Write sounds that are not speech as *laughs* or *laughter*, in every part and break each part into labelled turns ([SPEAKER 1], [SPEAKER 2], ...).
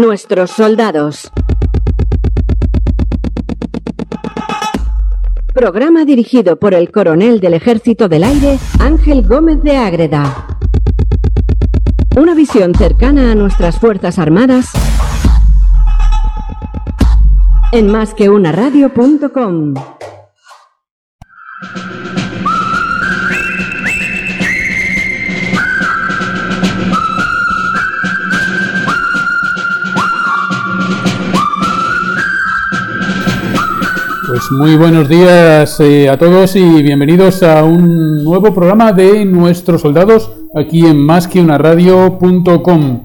[SPEAKER 1] Nuestros soldados. Programa dirigido por el coronel del Ejército del Aire, Ángel Gómez de Ágreda. Una visión cercana a nuestras Fuerzas Armadas en másqueunaradio.com.
[SPEAKER 2] Pues muy buenos días eh, a todos y bienvenidos a un nuevo programa de nuestros soldados aquí en másqueunaradio.com.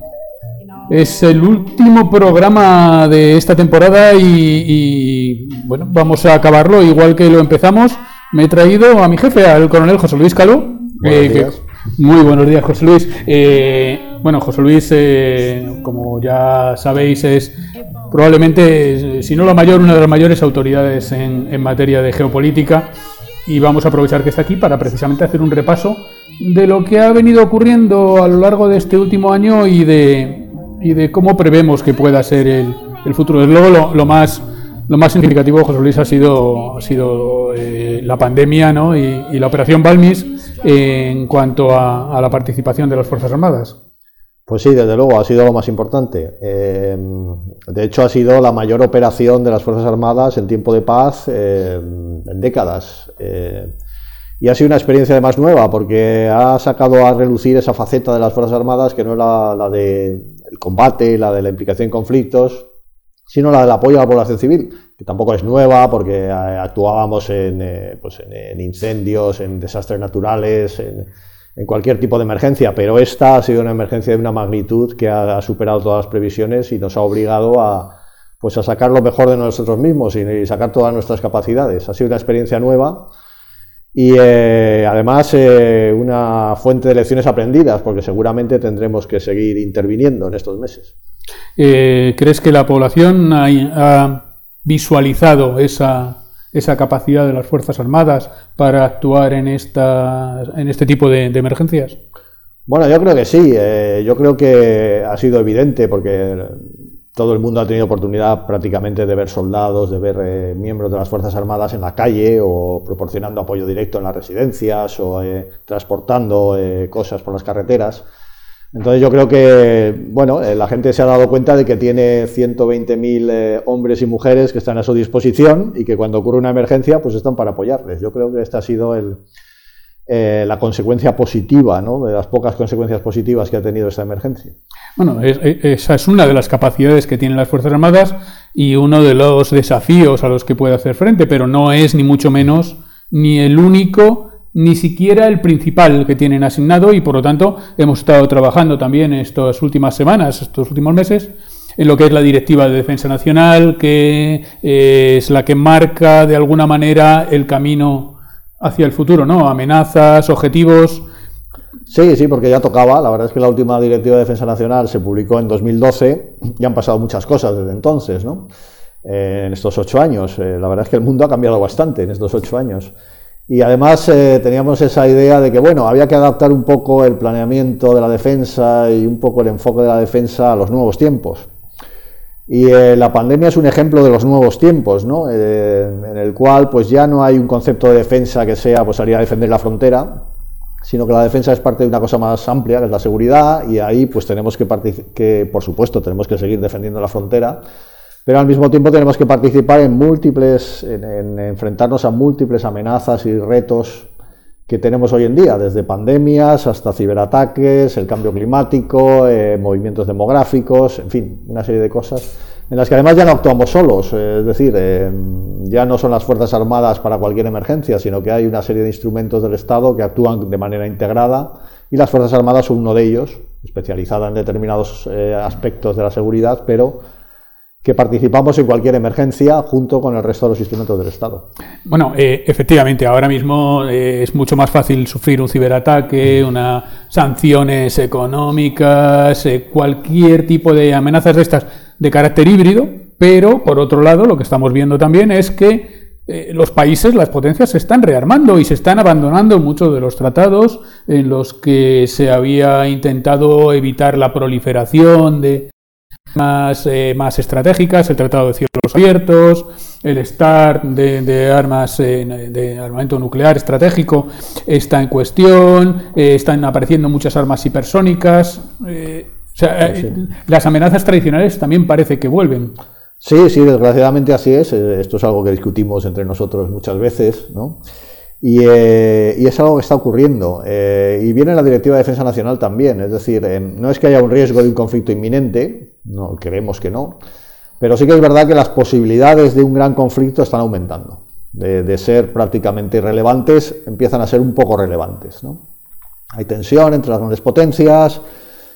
[SPEAKER 2] Es el último programa de esta temporada y, y, bueno, vamos a acabarlo igual que lo empezamos. Me he traído a mi jefe, al coronel José Luis Caló.
[SPEAKER 3] Buenos días.
[SPEAKER 2] muy buenos días, José Luis. Eh, bueno, José Luis, eh, como ya sabéis, es probablemente, si no la mayor, una de las mayores autoridades en, en materia de geopolítica. Y vamos a aprovechar que está aquí para precisamente hacer un repaso de lo que ha venido ocurriendo a lo largo de este último año y de, y de cómo prevemos que pueda ser el, el futuro. Desde luego, lo, lo, más, lo más significativo, José Luis, ha sido, ha sido eh, la pandemia ¿no? y, y, la operación Balmis en cuanto a, a, la participación de las Fuerzas Armadas.
[SPEAKER 3] Pues sí, desde luego, ha sido lo más importante. Eh, de hecho, ha sido la mayor operación de las Fuerzas Armadas en tiempo de paz eh, en décadas. Eh, y ha sido una experiencia además nueva, porque ha sacado a relucir esa faceta de las Fuerzas Armadas que no es la, la del de combate, la de la implicación en conflictos, sino la del apoyo a la población civil, que tampoco es nueva, porque actuábamos en, pues en, en incendios, en desastres naturales, en en cualquier tipo de emergencia, pero esta ha sido una emergencia de una magnitud que ha, superado todas las previsiones y nos ha obligado a, pues a sacar lo mejor de nosotros mismos y, sacar todas nuestras capacidades. Ha sido una experiencia nueva y eh, además eh, una fuente de lecciones aprendidas, porque seguramente tendremos que seguir interviniendo en estos meses.
[SPEAKER 2] Eh, ¿Crees que la población ha, ha visualizado esa esa capacidad de las Fuerzas Armadas para actuar en, esta, en este tipo de, emergencias?
[SPEAKER 3] Bueno, yo creo que sí. Eh, yo creo que ha sido evidente porque todo el mundo ha tenido oportunidad prácticamente de ver soldados, de ver eh, miembros de las Fuerzas Armadas en la calle o proporcionando apoyo directo en las residencias o eh, transportando cosas por las carreteras. Entonces yo creo que, bueno, eh, la gente se ha dado cuenta de que tiene 120.000 eh, hombres y mujeres que están a su disposición y que cuando ocurre una emergencia, pues están para apoyarles. Yo creo que esta ha sido eh, la consecuencia positiva, ¿no? de las pocas consecuencias positivas que ha tenido esta emergencia.
[SPEAKER 2] Bueno, es, esa es una de las capacidades que tienen las Fuerzas Armadas y uno de los desafíos a los que puede hacer frente, pero no es ni mucho menos ni el único ni siquiera el principal que tienen asignado y por lo tanto hemos estado trabajando también estas últimas semanas, estos últimos meses, en lo que es la Directiva de Defensa Nacional, que eh, es la que marca de alguna manera el camino hacia el futuro, ¿no? Amenazas, objetivos.
[SPEAKER 3] Sí, sí, porque ya tocaba. La verdad es que la última Directiva de Defensa Nacional se publicó en 2012 y han pasado muchas cosas desde entonces, ¿no? Eh, en estos ocho años. Eh, la verdad es que el mundo ha cambiado bastante en estos ocho años. Y además eh, teníamos esa idea de que, bueno, había que adaptar un poco el planeamiento de la defensa y un poco el enfoque de la defensa a los nuevos tiempos. Y eh, la pandemia es un ejemplo de los nuevos tiempos, ¿no? Eh, en el cual pues ya no hay un concepto de defensa que sea pues salir a defender la frontera, sino que la defensa es parte de una cosa más amplia, que es la seguridad, y ahí pues tenemos que, que por supuesto, tenemos que seguir defendiendo la frontera, pero al mismo tiempo tenemos que participar en múltiples, en, en, enfrentarnos a múltiples amenazas y retos que tenemos hoy en día, desde pandemias hasta ciberataques, el cambio climático, eh, movimientos demográficos, en fin, una serie de cosas en las que además ya no actuamos solos, eh, es decir, eh, ya no son las Fuerzas Armadas para cualquier emergencia, sino que hay una serie de instrumentos del Estado que actúan de manera integrada y las Fuerzas Armadas son uno de ellos, especializada en determinados eh, aspectos de la seguridad, pero que participamos en cualquier emergencia junto con el resto de los instrumentos del Estado.
[SPEAKER 2] Bueno, eh, efectivamente, ahora mismo eh, es mucho más fácil sufrir un ciberataque, unas sanciones económicas, eh, cualquier tipo de amenazas de estas de carácter híbrido, pero por otro lado lo que estamos viendo también es que los países, las potencias, se están rearmando y se están abandonando muchos de los tratados en los que se había intentado evitar la proliferación de más, eh, más estratégicas, el Tratado de Cielos Abiertos, el START de, armas eh, de armamento nuclear estratégico está en cuestión, eh, están apareciendo muchas armas hipersónicas. las amenazas tradicionales también parece que vuelven.
[SPEAKER 3] Sí, sí, desgraciadamente así es. Esto es algo que discutimos entre nosotros muchas veces, ¿no? Eh, y, es algo que está ocurriendo. Eh, y viene la Directiva de Defensa Nacional también. Es decir, eh, no es que haya un riesgo de un conflicto inminente, no, creemos que no, pero sí que es verdad que las posibilidades de un gran conflicto están aumentando. De, ser prácticamente irrelevantes, empiezan a ser un poco relevantes. Hay tensión entre las grandes potencias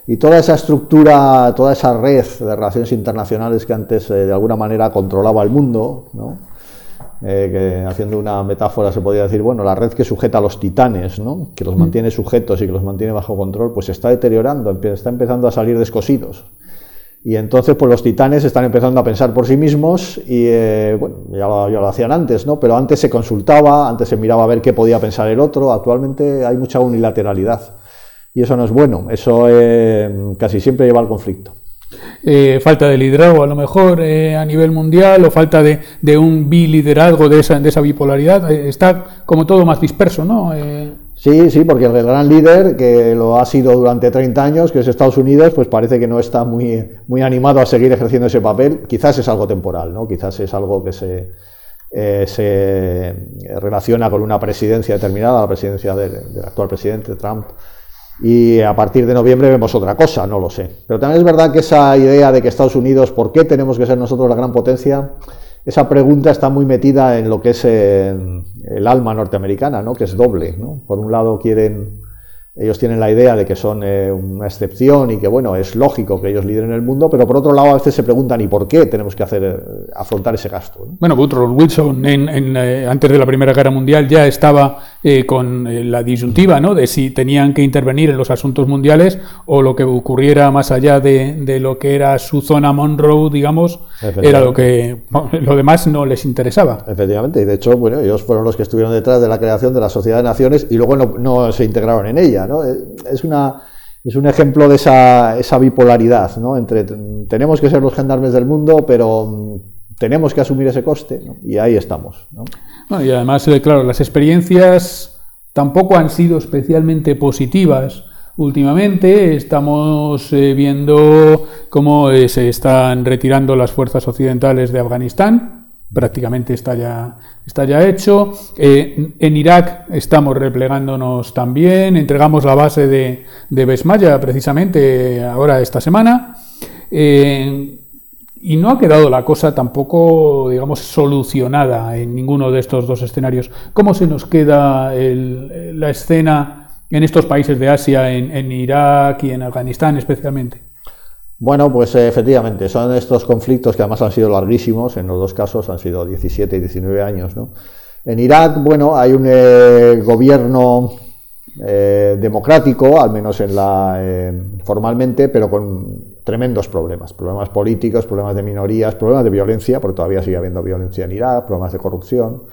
[SPEAKER 3] y toda esa estructura, toda esa red de relaciones internacionales que antes de alguna manera controlaba el mundo, ¿no? Eh, que haciendo una metáfora se podría decir, bueno, la red que sujeta a los titanes, ¿no? que los mantiene sujetos y que los mantiene bajo control, pues se está deteriorando, está empezando a salir descosidos. Y entonces, pues los titanes están empezando a pensar por sí mismos y, eh, bueno, ya lo, hacían antes, ¿no? Pero antes se consultaba, antes se miraba a ver qué podía pensar el otro, actualmente hay mucha unilateralidad. Y eso no es bueno, eso eh, casi siempre lleva al conflicto.
[SPEAKER 2] Eh, falta de liderazgo a lo mejor eh, a nivel mundial o falta de, un biliderazgo de esa, de esa bipolaridad. Eh, está como todo más disperso, ¿no?
[SPEAKER 3] Sí, sí, porque el gran líder, que lo ha sido durante 30 años, que es Estados Unidos, pues parece que no está muy, muy animado a seguir ejerciendo ese papel. Quizás es algo temporal, ¿no? Quizás es algo que se, se relaciona con una presidencia determinada, la presidencia del, del actual presidente Trump y a partir de noviembre vemos otra cosa, no lo sé. Pero también es verdad que esa idea de que Estados Unidos, ¿por qué tenemos que ser nosotros la gran potencia? Esa pregunta está muy metida en lo que es el, alma norteamericana, ¿no? que es doble. ¿no? Por un lado quieren ellos tienen la idea de que son eh, una excepción y que, bueno, es lógico que ellos lideren el mundo, pero por otro lado a veces se preguntan, ¿y por qué tenemos que hacer, eh, afrontar ese gasto?
[SPEAKER 2] Bueno, Woodrow Wilson, en, eh, antes de la Primera Guerra Mundial, ya estaba con la disyuntiva ¿no? de si tenían que intervenir en los asuntos mundiales o lo que ocurriera más allá de, lo que era su zona Monroe, digamos, era lo que *laughs* lo demás no les interesaba.
[SPEAKER 3] Efectivamente, y de hecho, bueno, ellos fueron los que estuvieron detrás de la creación de la Sociedad de Naciones y luego no, no se integraron en ella. Eh, es, una, es un ejemplo de esa, esa bipolaridad, ¿no? Entre tenemos que ser los gendarmes del mundo, pero mm, tenemos que asumir ese coste, y ahí estamos.
[SPEAKER 2] y además, eh, claro, las experiencias tampoco han sido especialmente positivas. Últimamente estamos eh, viendo cómo se están retirando las fuerzas occidentales de Afganistán, prácticamente está ya, está ya hecho. Eh, en Irak estamos replegándonos también, entregamos la base de, de Besmaya precisamente ahora esta semana. Eh, y no ha quedado la cosa tampoco, digamos, solucionada en ninguno de estos dos escenarios. ¿Cómo se nos queda la escena en estos países de Asia, en Irak y en Afganistán especialmente?
[SPEAKER 3] Bueno, pues eh, efectivamente, son estos conflictos que además han sido larguísimos, en los dos casos han sido 17 y 19 años. ¿no? En Irak, bueno, hay un eh, gobierno eh, democrático, al menos en la, formalmente, pero con tremendos problemas, problemas políticos, problemas de minorías, problemas de violencia, porque todavía sigue habiendo violencia en Irak, problemas de corrupción.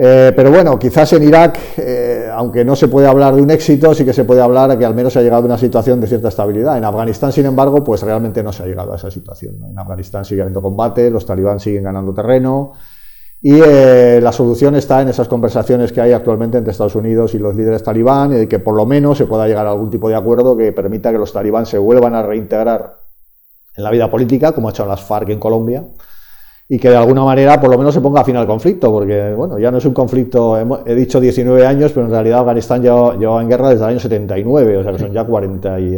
[SPEAKER 3] Eh, pero bueno, quizás en Irak, eh, aunque no se puede hablar de un éxito, sí que se puede hablar de que al menos se ha llegado a una situación de cierta estabilidad. En Afganistán, sin embargo, pues realmente no se ha llegado a esa situación. En Afganistán sigue habiendo combate, los talibán siguen ganando terreno y eh, la solución está en esas conversaciones que hay actualmente entre Estados Unidos y los líderes talibán y que por lo menos se pueda llegar a algún tipo de acuerdo que permita que los talibán se vuelvan a reintegrar en la vida política, como ha hecho las FARC en Colombia y que de alguna manera por lo menos se ponga fin al conflicto, porque bueno, ya no es un conflicto, he dicho 19 años, pero en realidad Afganistán lleva, en guerra desde el año 79, o sea que son ya 40 y,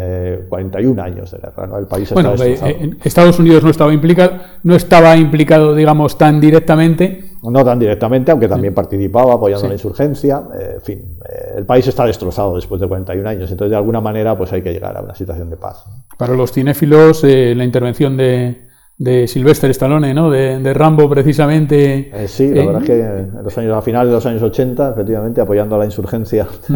[SPEAKER 3] 41 eh, años de guerra, El país
[SPEAKER 2] bueno, eh, Estados Unidos no estaba implicado, no estaba implicado, digamos, tan directamente.
[SPEAKER 3] No tan directamente, aunque también participaba apoyando la insurgencia. Eh, en fin, el país está destrozado después de 41 años, entonces de alguna manera pues hay que llegar a una situación de paz.
[SPEAKER 2] Para los cinéfilos, la intervención de de Sylvester Stallone, ¿no? De, Rambo, precisamente.
[SPEAKER 3] Eh, sí, la verdad es que en los años, a finales de los años 80, efectivamente, apoyando a la insurgencia, *laughs*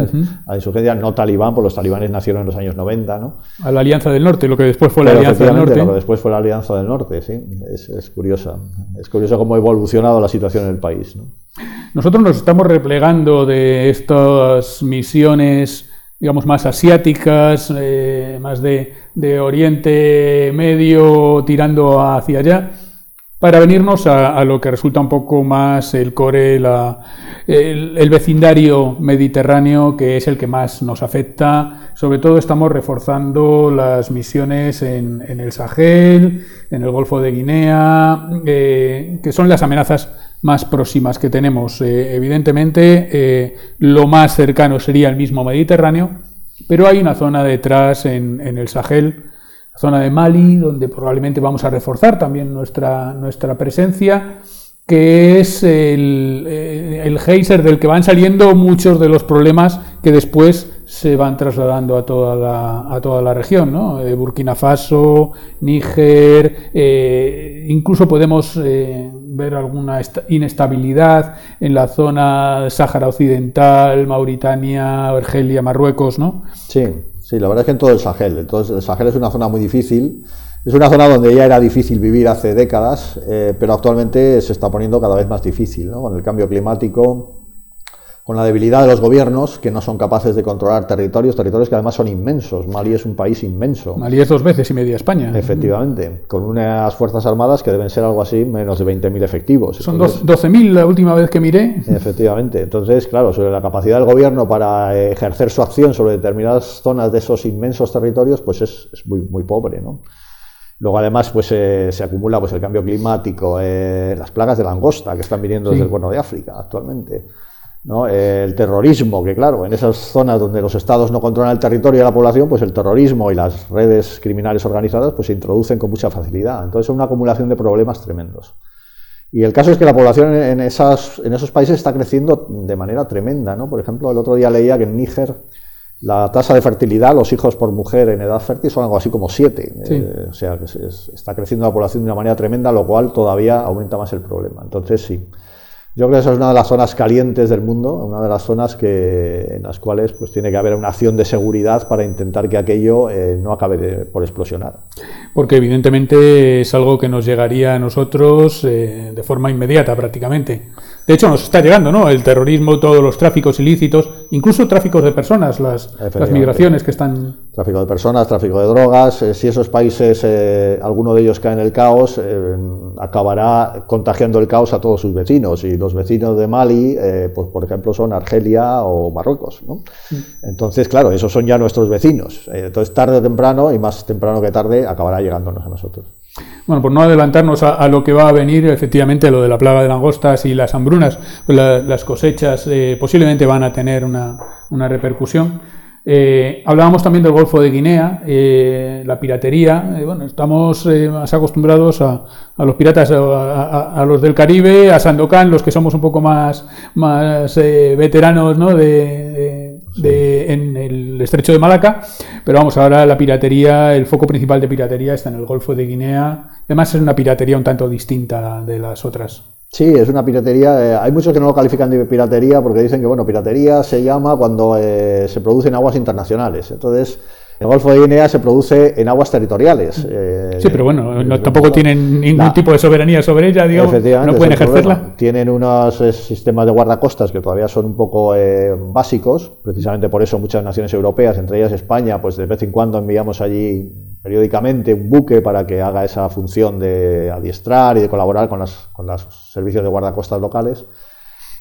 [SPEAKER 3] a la insurgencia no talibán, pues los talibanes nacieron en los años 90, ¿no?
[SPEAKER 2] A la Alianza del Norte, lo que después fue la Alianza del Norte.
[SPEAKER 3] Lo que después fue la Alianza del Norte, sí. Es, es curiosa. Es curioso cómo ha evolucionado la situación en el país, ¿no?
[SPEAKER 2] Nosotros nos estamos replegando de estas misiones digamos, más asiáticas, eh, más de, de, Oriente Medio tirando hacia allá, para venirnos a, lo que resulta un poco más el core, el, vecindario mediterráneo, que es el que más nos afecta. Sobre todo estamos reforzando las misiones en, el Sahel, en el Golfo de Guinea, eh, que son las amenazas más próximas que tenemos. Eh, evidentemente, eh, lo más cercano sería el mismo Mediterráneo, pero hay una zona detrás en el Sahel zona de Mali, donde probablemente vamos a reforzar también nuestra, nuestra presencia, que es el, eh, el geyser del que van saliendo muchos de los problemas que después se van trasladando a toda la, a toda la región, ¿no? Eh, Burkina Faso, Níger, eh, incluso podemos ver alguna inestabilidad en la zona Sáhara Occidental, Mauritania, Argelia, Marruecos, ¿no?
[SPEAKER 3] Sí. Sí, la verdad es que en todo el Sahel. Entonces, el Sahel es una zona muy difícil. Es una zona donde ya era difícil vivir hace décadas, eh, pero actualmente se está poniendo cada vez más difícil, ¿no? Con el cambio climático, con la debilidad de los gobiernos que no son capaces de controlar territorios, territorios que además son inmensos. Mali es un país inmenso.
[SPEAKER 2] Mali es dos veces y media España.
[SPEAKER 3] Efectivamente, con unas fuerzas armadas que deben ser algo así, menos de 20.000 efectivos.
[SPEAKER 2] Son 12.000 la última vez que miré.
[SPEAKER 3] Efectivamente, entonces, claro, sobre la capacidad del gobierno para ejercer su acción sobre determinadas zonas de esos inmensos territorios, pues es, muy, muy pobre, ¿no? Luego, además, pues eh, se acumula pues, el cambio climático, eh, las plagas de langosta que están viniendo desde el Cuerno de África actualmente. El terrorismo, que claro, en esas zonas donde los estados no controlan el territorio y la población, pues el terrorismo y las redes criminales organizadas pues se introducen con mucha facilidad. Entonces es una acumulación de problemas tremendos. Y el caso es que la población en, esas, en esos países está creciendo de manera tremenda. ¿no? Por ejemplo, el otro día leía que en Níger la tasa de fertilidad, los hijos por mujer en edad fértil son algo así como siete. Eh, o sea, que está creciendo la población de una manera tremenda, lo cual todavía aumenta más el problema. Entonces, sí. Yo creo que esa es una de las zonas calientes del mundo, una de las zonas que, en las cuales pues, tiene que haber una acción de seguridad para intentar que aquello eh, no acabe por explosionar.
[SPEAKER 2] Porque evidentemente es algo que nos llegaría a nosotros eh, de forma inmediata prácticamente. De hecho, nos está llegando, ¿no? El terrorismo, todos los tráficos ilícitos, incluso tráficos de personas, las, las migraciones que están.
[SPEAKER 3] Tráfico de personas, tráfico de drogas. Eh, si esos países, eh, alguno de ellos cae en el caos, eh, acabará contagiando el caos a todos sus vecinos. Y los vecinos de Mali, pues por ejemplo, son Argelia o Marruecos, ¿no? Mm. Entonces, claro, esos son ya nuestros vecinos. entonces, tarde o temprano, y más temprano que tarde, acabará llegándonos a nosotros.
[SPEAKER 2] Bueno, por no adelantarnos a, lo que va a venir, efectivamente, lo de la plaga de langostas y las hambrunas, pues las cosechas eh, posiblemente van a tener una, repercusión. Eh, hablábamos también del Golfo de Guinea, eh, la piratería. bueno, estamos más acostumbrados a, los piratas, a, los del Caribe, a Sandokan, los que somos un poco más, más veteranos ¿no? de en el estrecho de Malaca, pero vamos, ahora la piratería, el foco principal de piratería está en el Golfo de Guinea, además es una piratería un tanto distinta de las otras.
[SPEAKER 3] Sí, es una piratería. Eh, hay muchos que no lo califican de piratería porque dicen que, bueno, piratería se llama cuando eh, se produce en aguas internacionales. Entonces, el Golfo de Guinea se produce en aguas territoriales.
[SPEAKER 2] Eh, sí, pero bueno, tampoco tienen ningún tipo de soberanía sobre ella, digamos, no pueden ejercerla.
[SPEAKER 3] Tienen unos eh, sistemas de guardacostas que todavía son un poco eh, básicos, precisamente por eso muchas naciones europeas, entre ellas España, pues de vez en cuando enviamos allí periódicamente un buque para que haga esa función de adiestrar y de colaborar con, las, con los servicios de guardacostas locales.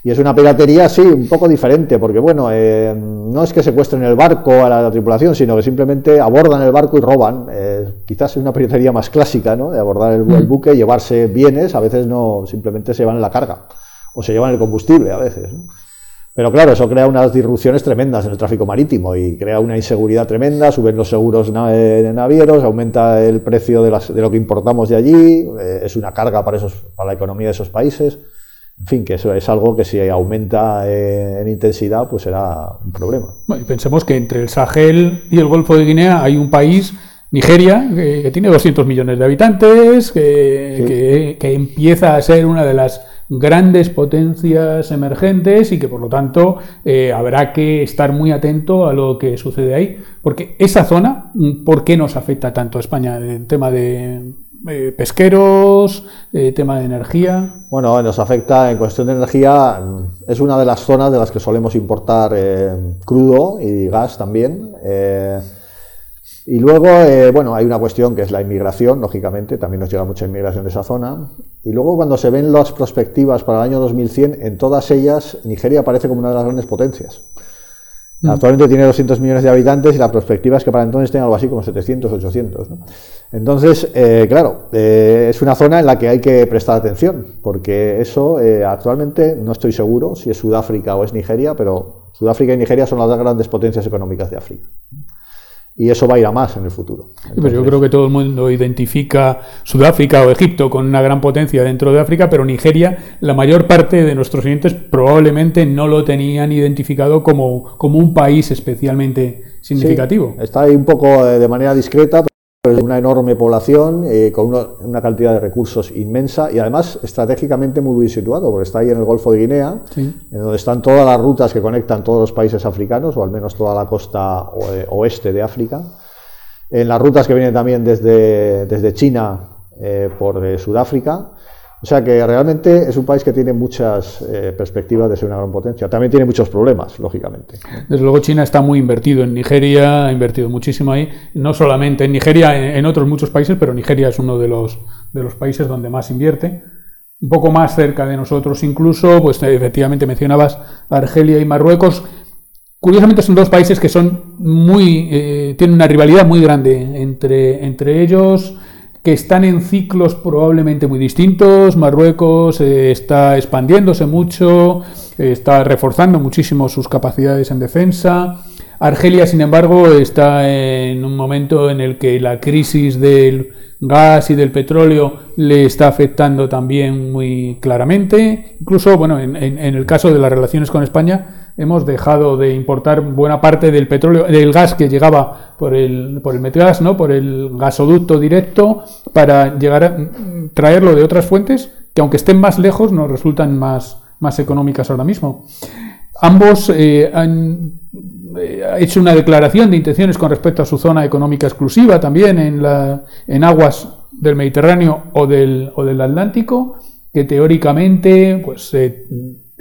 [SPEAKER 3] Y es una piratería, sí, un poco diferente, porque bueno, eh, no es que secuestren el barco a la, tripulación, sino que simplemente abordan el barco y roban. Eh, quizás es una piratería más clásica, ¿no? De abordar el, mm. buque, llevarse bienes, a veces no, simplemente se llevan la carga, o se llevan el combustible a veces. Pero claro, eso crea unas disrupciones tremendas en el tráfico marítimo y crea una inseguridad tremenda, suben los seguros de navieros, aumenta el precio de, las, de lo que importamos de allí, eh, es una carga para, esos, para la economía de esos países. En fin, que eso es algo que si aumenta en intensidad, pues será un problema.
[SPEAKER 2] pensemos que entre el Sahel y el Golfo de Guinea hay un país, Nigeria, que, tiene 200 millones de habitantes, que, empieza a ser una de las grandes potencias emergentes y que por lo tanto eh, habrá que estar muy atento a lo que sucede ahí. Porque esa zona, ¿por qué nos afecta tanto a España en tema de eh, pesqueros, eh, tema de energía.
[SPEAKER 3] Bueno, nos afecta en cuestión de energía, es una de las zonas de las que solemos importar crudo y gas también. y luego, bueno, hay una cuestión que es la inmigración, lógicamente, también nos llega mucha inmigración de esa zona. Y luego cuando se ven las perspectivas para el año 2100, en todas ellas Nigeria aparece como una de las grandes potencias. Mm. Actualmente tiene 200 millones de habitantes y la perspectiva es que para entonces tenga algo así como 700, 800. Entonces, eh, claro, eh, es una zona en la que hay que prestar atención, porque eso eh, actualmente no estoy seguro si es Sudáfrica o es Nigeria, pero Sudáfrica y Nigeria son las dos grandes potencias económicas de África y eso va a ir a más en el futuro.
[SPEAKER 2] pero yo creo que todo el mundo identifica Sudáfrica o Egipto con una gran potencia dentro de África, pero Nigeria, la mayor parte de nuestros oyentes probablemente no lo tenían identificado como, como un país especialmente significativo.
[SPEAKER 3] está ahí un poco de manera discreta una enorme población eh, con una, cantidad de recursos inmensa y además estratégicamente muy bien situado, porque está ahí en el Golfo de Guinea, en donde están todas las rutas que conectan todos los países africanos, o al menos toda la costa oeste de África, en las rutas que vienen también desde, desde China eh, por eh, Sudáfrica, o sea que realmente es un país que tiene muchas eh, perspectivas de ser una gran potencia. También tiene muchos problemas, lógicamente.
[SPEAKER 2] Desde luego China está muy invertido en Nigeria, ha invertido muchísimo ahí, no solamente en Nigeria, en, otros muchos países, pero Nigeria es uno de los, de los países donde más invierte. Un poco más cerca de nosotros incluso, pues efectivamente mencionabas Argelia y Marruecos. Curiosamente son dos países que son muy, eh, tienen una rivalidad muy grande entre, entre ellos que están en ciclos probablemente muy distintos. Marruecos eh, está expandiéndose mucho, eh, está reforzando muchísimo sus capacidades en defensa. Argelia, sin embargo, está en un momento en el que la crisis del gas y del petróleo le está afectando también muy claramente. Incluso, bueno, en el caso de las relaciones con España, hemos dejado de importar buena parte del petróleo, del gas que llegaba por el, por el ¿no? por el gasoducto directo, para llegar a traerlo de otras fuentes que aunque estén más lejos nos resultan más, más económicas ahora mismo. Ambos eh, han eh, hecho una declaración de intenciones con respecto a su zona económica exclusiva también en, la, en aguas del Mediterráneo o del, o del Atlántico, que teóricamente pues, eh,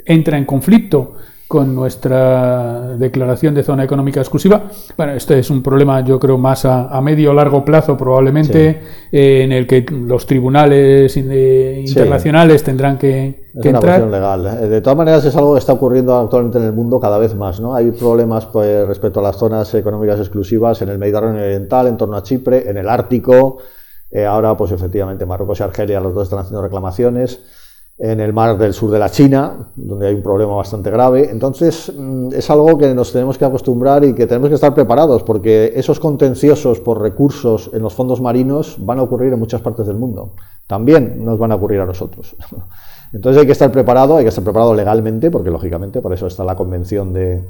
[SPEAKER 2] entra en conflicto con nuestra declaración de zona económica exclusiva. Bueno, este es un problema, yo creo, más a, medio o largo plazo, probablemente, eh, en el que los tribunales internacionales tendrán que,
[SPEAKER 3] es una cuestión legal. ¿eh? De todas maneras, es algo que está ocurriendo actualmente en el mundo cada vez más. ¿no? Hay problemas pues, respecto a las zonas económicas exclusivas en el Mediterráneo Oriental, en torno a Chipre, en el Ártico. Eh, ahora, pues efectivamente, Marruecos y Argelia, los dos están haciendo reclamaciones en el mar del sur de la China, donde hay un problema bastante grave. Entonces, mm, es algo que nos tenemos que acostumbrar y que tenemos que estar preparados, porque esos contenciosos por recursos en los fondos marinos van a ocurrir en muchas partes del mundo. También nos van a ocurrir a nosotros. *laughs* Entonces hay que estar preparado, hay que estar preparado legalmente, porque lógicamente por eso está la Convención de,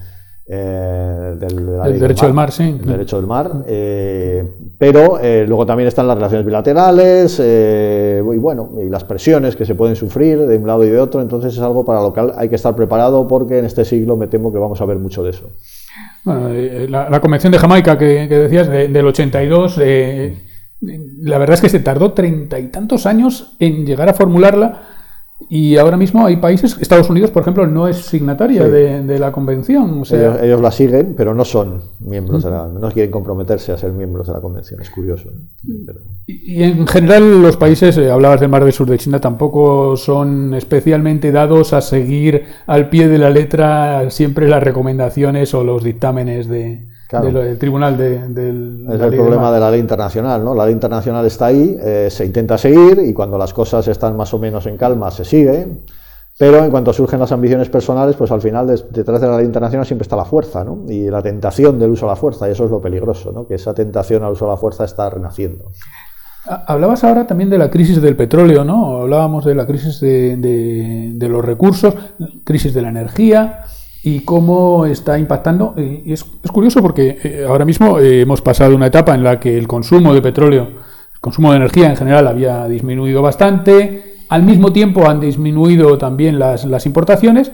[SPEAKER 2] eh, del, derecho del mar, sí.
[SPEAKER 3] derecho del mar. Eh, pero eh, luego también están las relaciones bilaterales y bueno, y las presiones que se pueden sufrir de un lado y de otro. Entonces es algo para lo que hay que estar preparado porque en este siglo me temo que vamos a ver mucho de eso.
[SPEAKER 2] Bueno, la, Convención de Jamaica que, decías del 82, la verdad es que se tardó treinta y tantos años en llegar a formularla y ahora mismo hay países, Estados Unidos, por ejemplo, no es signataria de, la convención. O
[SPEAKER 3] sea... ellos, la siguen, pero no son miembros, de la, no quieren comprometerse a ser miembros de la convención. Es curioso.
[SPEAKER 2] Y, en general los países, eh, hablabas del Mar del Sur de China, tampoco son especialmente dados a seguir al pie de la letra siempre las recomendaciones o los dictámenes de, del tribunal del...
[SPEAKER 3] Es el problema de la ley internacional, ¿no? La ley internacional está ahí, eh, se intenta seguir y cuando las cosas están más o menos en calma se sigue, pero en cuanto surgen las ambiciones personales, pues al final detrás de la ley internacional siempre está la fuerza, ¿no? Y la tentación del uso de la fuerza, y eso es lo peligroso, ¿no? Que esa tentación al uso de la fuerza está renaciendo.
[SPEAKER 2] Hablabas ahora también de la crisis del petróleo, ¿no? Hablábamos de la crisis de, de los recursos, crisis de la energía y cómo está impactando. Y es, curioso porque eh, ahora mismo eh, hemos pasado una etapa en la que el consumo de petróleo, el consumo de energía en general había disminuido bastante. Al mismo tiempo han disminuido también las, importaciones.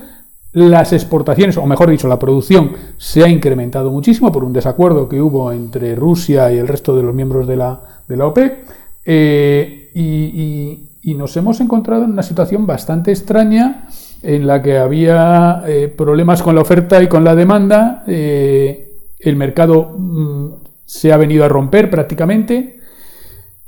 [SPEAKER 2] Las exportaciones, o mejor dicho, la producción se ha incrementado muchísimo por un desacuerdo que hubo entre Rusia y el resto de los miembros de la, de la OPEC. Eh, y, nos hemos encontrado en una situación bastante extraña en la que había problemas con la oferta y con la demanda. el mercado mm, se ha venido a romper prácticamente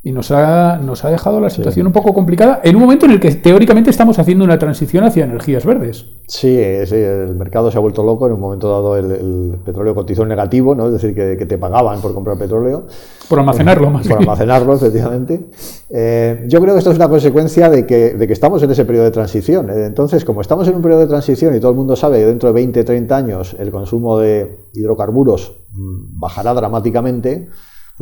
[SPEAKER 2] y nos ha, nos ha dejado la situación un poco complicada en un momento en el que teóricamente estamos haciendo una transición hacia energías verdes.
[SPEAKER 3] Sí, sí el mercado se ha vuelto loco. En un momento dado el, petróleo cotizó en negativo, ¿no? es decir, que, te pagaban por comprar petróleo.
[SPEAKER 2] Por almacenarlo, más
[SPEAKER 3] Por almacenarlo, efectivamente. Eh, yo creo que esto es una consecuencia de que, de que estamos en ese periodo de transición. Eh, entonces, como estamos en un periodo de transición y todo el mundo sabe que dentro de 20, 30 años el consumo de hidrocarburos mm, bajará dramáticamente,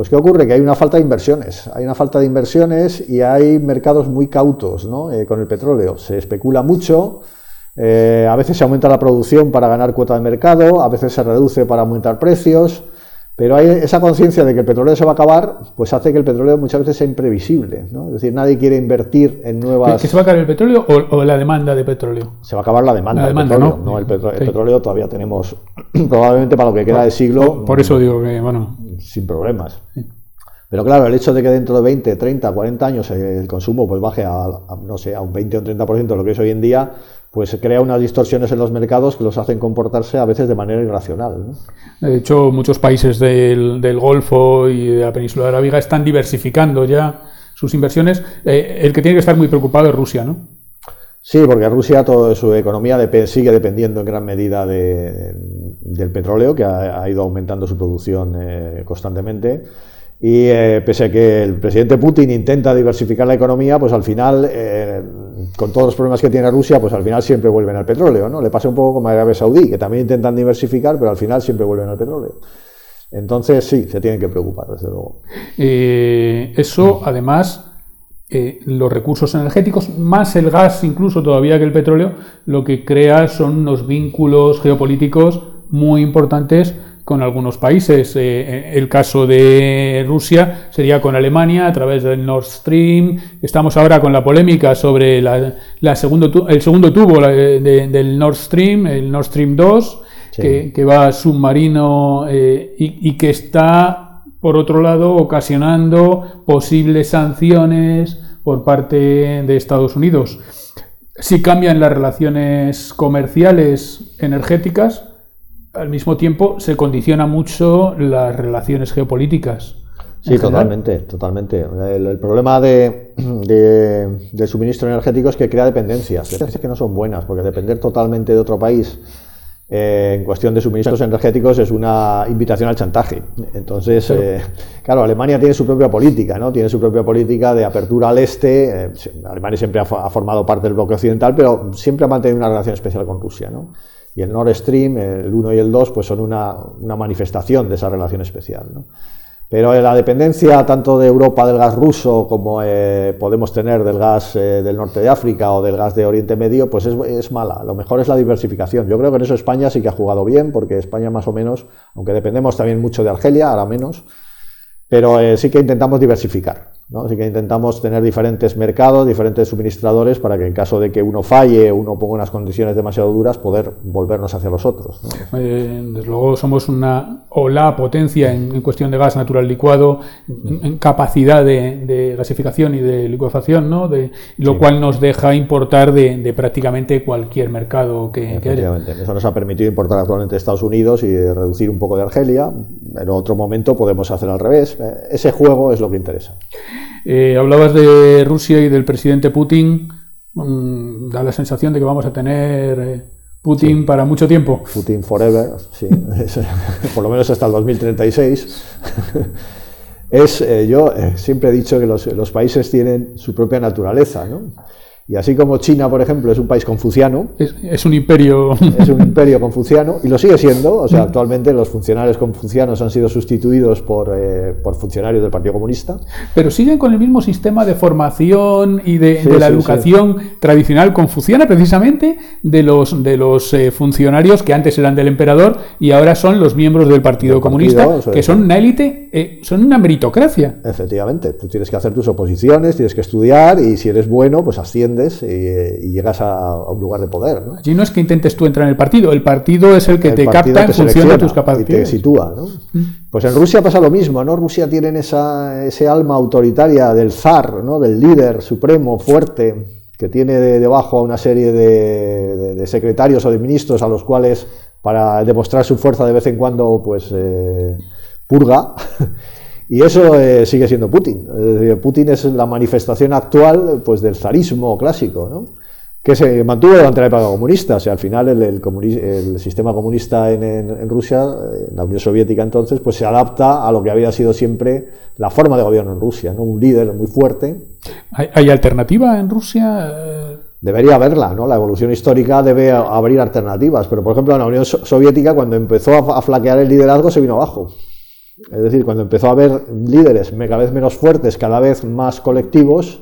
[SPEAKER 3] pues ¿qué ocurre? Que hay una falta de inversiones, hay una falta de inversiones y hay mercados muy cautos ¿no? Eh, con el petróleo. Se especula mucho, eh, a veces se aumenta la producción para ganar cuota de mercado, a veces se reduce para aumentar precios, pero hay esa conciencia de que el petróleo se va a acabar, pues hace que el petróleo muchas veces sea imprevisible. ¿no? Es decir, nadie quiere invertir en nuevas...
[SPEAKER 2] ¿Que se va a acabar el petróleo o, la demanda de petróleo?
[SPEAKER 3] Se va a acabar la demanda.
[SPEAKER 2] La demanda,
[SPEAKER 3] ¿no? El, petróleo todavía tenemos, *clears throat* probablemente para lo que queda de siglo...
[SPEAKER 2] Por, eso digo que, bueno...
[SPEAKER 3] Sin problemas. Pero claro, el hecho de que dentro de 20, 30, 40 años el consumo pues baje a, no sé, a un 20 o un 30% de lo que es hoy en día, pues crea unas distorsiones en los mercados que los hacen comportarse a veces de manera irracional.
[SPEAKER 2] De hecho, muchos países del, Golfo y de la península arábiga están diversificando ya sus inversiones. Eh, el que tiene que estar muy preocupado es Rusia, ¿no?
[SPEAKER 3] Sí, porque Rusia, toda su economía sigue dependiendo en gran medida del petróleo, que ha, ido aumentando su producción eh, constantemente. Y eh, pese a que el presidente Putin intenta diversificar la economía, pues al final, eh, con todos los problemas que tiene Rusia, pues al final siempre vuelven al petróleo. ¿no? Le pasa un poco como Arabia Saudí, que también intentan diversificar, pero al final siempre vuelven al petróleo. Entonces sí, se tienen que preocupar, desde luego.
[SPEAKER 2] Eso, además, los recursos energéticos, más el gas incluso todavía que el petróleo, lo que crea son unos vínculos geopolíticos muy importantes con algunos países. Eh, eh, el caso de Rusia sería con Alemania a través del Nord Stream. Estamos ahora con la polémica sobre la, segundo el segundo tubo del Nord Stream, el Nord Stream 2, que, va submarino eh, y, que está, por otro lado, ocasionando posibles sanciones por parte de Estados Unidos. Si cambian las relaciones comerciales energéticas, al mismo tiempo se condiciona mucho las relaciones geopolíticas.
[SPEAKER 3] Sí, totalmente, totalmente. El, problema de, de, suministro energético es que crea dependencias, dependencias que no son buenas, porque depender totalmente de otro país eh, en cuestión de suministros energéticos es una invitación al chantaje. Entonces, eh, claro, Alemania tiene su propia política, ¿no? Tiene su propia política de apertura al este. Eh, Alemania siempre ha, ha, formado parte del bloque occidental, pero siempre ha mantenido una relación especial con Rusia, ¿no? Y el Nord Stream, el 1 y el 2, pues son una, manifestación de esa relación especial. Pero la dependencia tanto de Europa del gas ruso como eh, podemos tener del gas eh, del norte de África o del gas de Oriente Medio, pues es, es, mala. Lo mejor es la diversificación. Yo creo que en eso España sí que ha jugado bien, porque España más o menos, aunque dependemos también mucho de Argelia, ahora menos, pero eh, sí que intentamos diversificar. Así que intentamos tener diferentes mercados, diferentes suministradores para que en caso de que uno falle o uno ponga unas condiciones demasiado duras, poder volvernos hacia los otros.
[SPEAKER 2] Eh, desde luego somos una o la potencia en, cuestión de gas natural licuado, en, capacidad de, gasificación y de licuefacción, ¿no? de, lo cual nos deja importar de, prácticamente cualquier mercado que, haya.
[SPEAKER 3] Eso nos ha permitido importar actualmente de Estados Unidos y reducir un poco de Argelia. En otro momento podemos hacer al revés. Eh, ese juego es lo que interesa.
[SPEAKER 2] Eh, hablabas de Rusia y del presidente Putin. Mm, da la sensación de que vamos a tener eh, Putin para mucho tiempo.
[SPEAKER 3] Putin forever, sí. *laughs* por lo menos hasta el 2036. *laughs* es, eh, yo siempre he dicho que los, los, países tienen su propia naturaleza, ¿no? Y así como China, por ejemplo, es un país confuciano.
[SPEAKER 2] Es, un imperio.
[SPEAKER 3] Es un *laughs* imperio confuciano y lo sigue siendo. O sea, actualmente los funcionarios confucianos han sido sustituidos por, eh, por funcionarios del Partido Comunista.
[SPEAKER 2] Pero siguen con el mismo sistema de formación y de, la educación tradicional confuciana, precisamente, de los, de los eh, funcionarios que antes eran del emperador y ahora son los miembros del Partido Comunista, que son una élite, eh, son una meritocracia.
[SPEAKER 3] Efectivamente. Tú tienes que hacer tus oposiciones, tienes que estudiar y si eres bueno, pues asciendes y, llegas a, un lugar de poder. ¿no?
[SPEAKER 2] Allí no es que intentes tú entrar en el partido, el partido es el que te capta en función de tus capacidades.
[SPEAKER 3] Y te sitúa. ¿no? Mm. Pues en Rusia pasa lo mismo, ¿no? Rusia tienen esa, ese alma autoritaria del zar, ¿no? del líder supremo, fuerte, que tiene debajo a una serie de, secretarios o de ministros a los cuales, para demostrar su fuerza de vez en cuando, pues eh, purga. *laughs* Y eso eh, sigue siendo Putin. Putin es la manifestación actual pues, del zarismo clásico, ¿no? que se mantuvo durante la época comunista. O sea, al final el, el, sistema comunista en, Rusia, en la Unión Soviética entonces, pues se adapta a lo que había sido siempre la forma de gobierno en Rusia, ¿no? un líder muy fuerte.
[SPEAKER 2] ¿Hay, alternativa en Rusia?
[SPEAKER 3] Debería haberla, ¿no? La evolución histórica debe abrir alternativas, pero por ejemplo en la Unión Soviética cuando empezó a flaquear el liderazgo se vino abajo. Es decir, cuando empezó a haber líderes cada vez menos fuertes, cada vez más colectivos,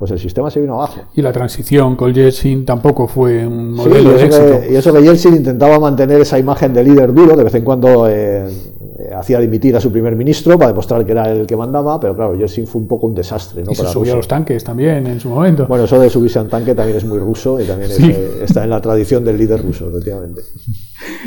[SPEAKER 3] pues el sistema se vino abajo.
[SPEAKER 2] Y la transición con Yeltsin tampoco fue un modelo de éxito.
[SPEAKER 3] y eso que Yeltsin intentaba mantener esa imagen de líder duro, de vez en cuando eh, eh, hacía dimitir a su primer ministro para demostrar que era el que mandaba, pero claro, Yeltsin fue un poco un desastre. ¿no?
[SPEAKER 2] Y se subía a los tanques también en su momento.
[SPEAKER 3] Bueno, eso de subirse a un tanque también es muy ruso y también eh, está en la tradición del líder ruso, efectivamente.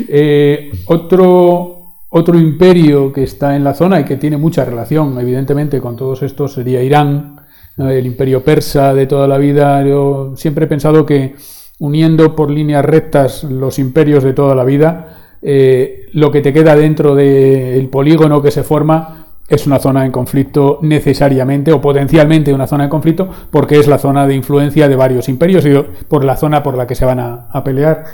[SPEAKER 3] *laughs*
[SPEAKER 2] otro otro imperio que está en la zona y que tiene mucha relación, evidentemente, con todos estos sería Irán, el imperio persa de toda la vida. Yo siempre he pensado que uniendo por líneas rectas los imperios de toda la vida, eh, lo que te queda dentro del polígono que se forma es una zona en conflicto necesariamente o potencialmente una zona en conflicto porque es la zona de influencia de varios imperios y por la zona por la que se van a pelear.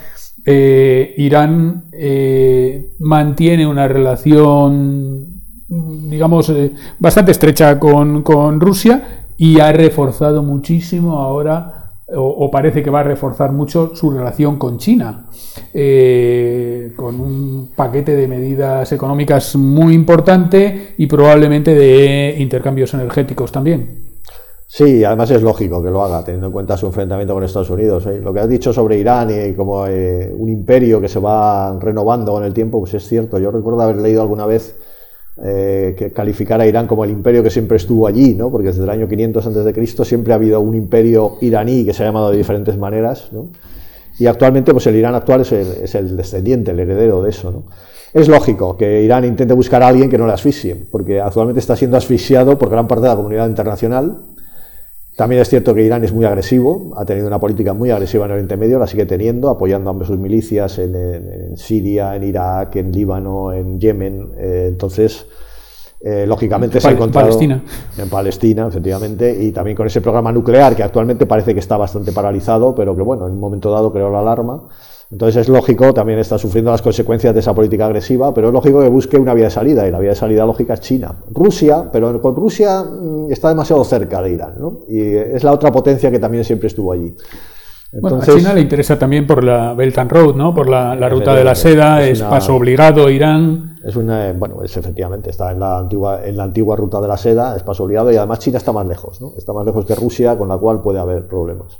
[SPEAKER 2] Eh, Irán eh, mantiene una relación, digamos, eh, bastante estrecha con, Rusia y ha reforzado muchísimo ahora, o, parece que va a reforzar mucho su relación con China, con un paquete de medidas económicas muy importante y probablemente de intercambios energéticos también.
[SPEAKER 3] Sí, además es lógico que lo haga, teniendo en cuenta su enfrentamiento con Estados Unidos. ¿eh? Lo que has dicho sobre Irán y como eh, un imperio que se va renovando con el tiempo, pues es cierto. Yo recuerdo haber leído alguna vez eh, que calificar a Irán como el imperio que siempre estuvo allí, ¿no? porque desde el año 500 a.C. siempre ha habido un imperio iraní que se ha llamado de diferentes maneras. ¿no? Y actualmente, pues el Irán actual es el, es el descendiente, el heredero de eso. ¿no? Es lógico que Irán intente buscar a alguien que no le asfixie, porque actualmente está siendo asfixiado por gran parte de la comunidad internacional también es cierto que Irán es muy agresivo, ha tenido una política muy agresiva en Oriente Medio, la sigue teniendo, apoyando a sus milicias en, Siria, en Irak, en Líbano, en Yemen. Eh, entonces, eh, lógicamente se ha encontrado
[SPEAKER 2] Palestina.
[SPEAKER 3] en Palestina, efectivamente, y también con ese programa nuclear que actualmente parece que está bastante paralizado, pero que bueno, en un momento dado creó la alarma. Entonces es lógico, también está sufriendo las consecuencias de esa política agresiva, pero es lógico que busque una vía de salida, y la vía de salida lógica es China. Rusia, pero con Rusia mm, está demasiado cerca de Irán, ¿no? Y es la otra potencia que también siempre estuvo allí.
[SPEAKER 2] Entonces, a China le interesa también por la Belt and Road, ¿no? Por la, ruta de la seda, es, paso obligado Irán.
[SPEAKER 3] Es una, bueno, es efectivamente, está en la antigua, en la antigua ruta de la seda, es paso obligado y además China está más lejos, ¿no? Está más lejos que Rusia, con la cual puede haber problemas.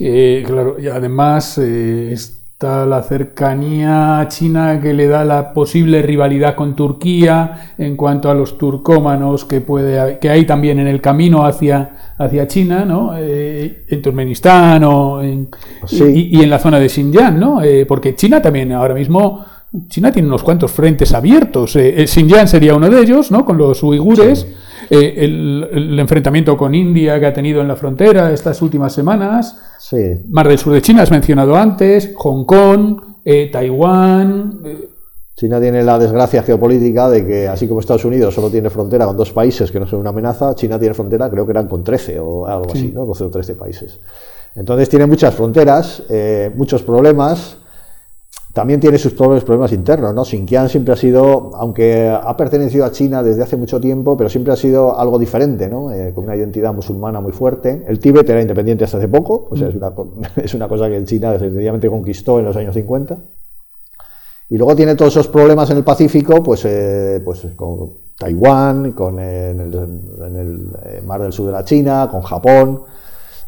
[SPEAKER 2] Eh, claro, y además eh, Está la cercanía china que le da la posible rivalidad con Turquía en cuanto a los turcómanos que, puede, que hay también en el camino hacia, hacia China, ¿no? Eh, en Turkmenistán o en, y, en la zona de Xinjiang, ¿no? Eh, porque China también ahora mismo... China tiene unos cuantos frentes abiertos. Eh, Xinjiang sería uno de ellos, ¿no? Con los uigures. El, enfrentamiento con India que ha tenido en la frontera estas últimas semanas. Mar del Sur de China, has mencionado antes, Hong Kong, eh, Taiwán. Eh.
[SPEAKER 3] China tiene la desgracia geopolítica de que, así como Estados Unidos solo tiene frontera con dos países que no son una amenaza, China tiene frontera, creo que eran con 13 o algo así, ¿no? 12 o 13 países. Entonces tiene muchas fronteras, eh, muchos problemas también tiene sus propios problemas internos, ¿no? Xinjiang siempre ha sido, aunque ha pertenecido a China desde hace mucho tiempo, pero siempre ha sido algo diferente, ¿no? Eh, con una identidad musulmana muy fuerte. El Tíbet era independiente hasta hace poco, o sea, es una, *laughs* es una cosa que China sencillamente conquistó en los años 50. Y luego tiene todos esos problemas en el Pacífico, pues, eh, pues con Taiwán, con en el, en el eh, Mar del Sur de la China, con Japón.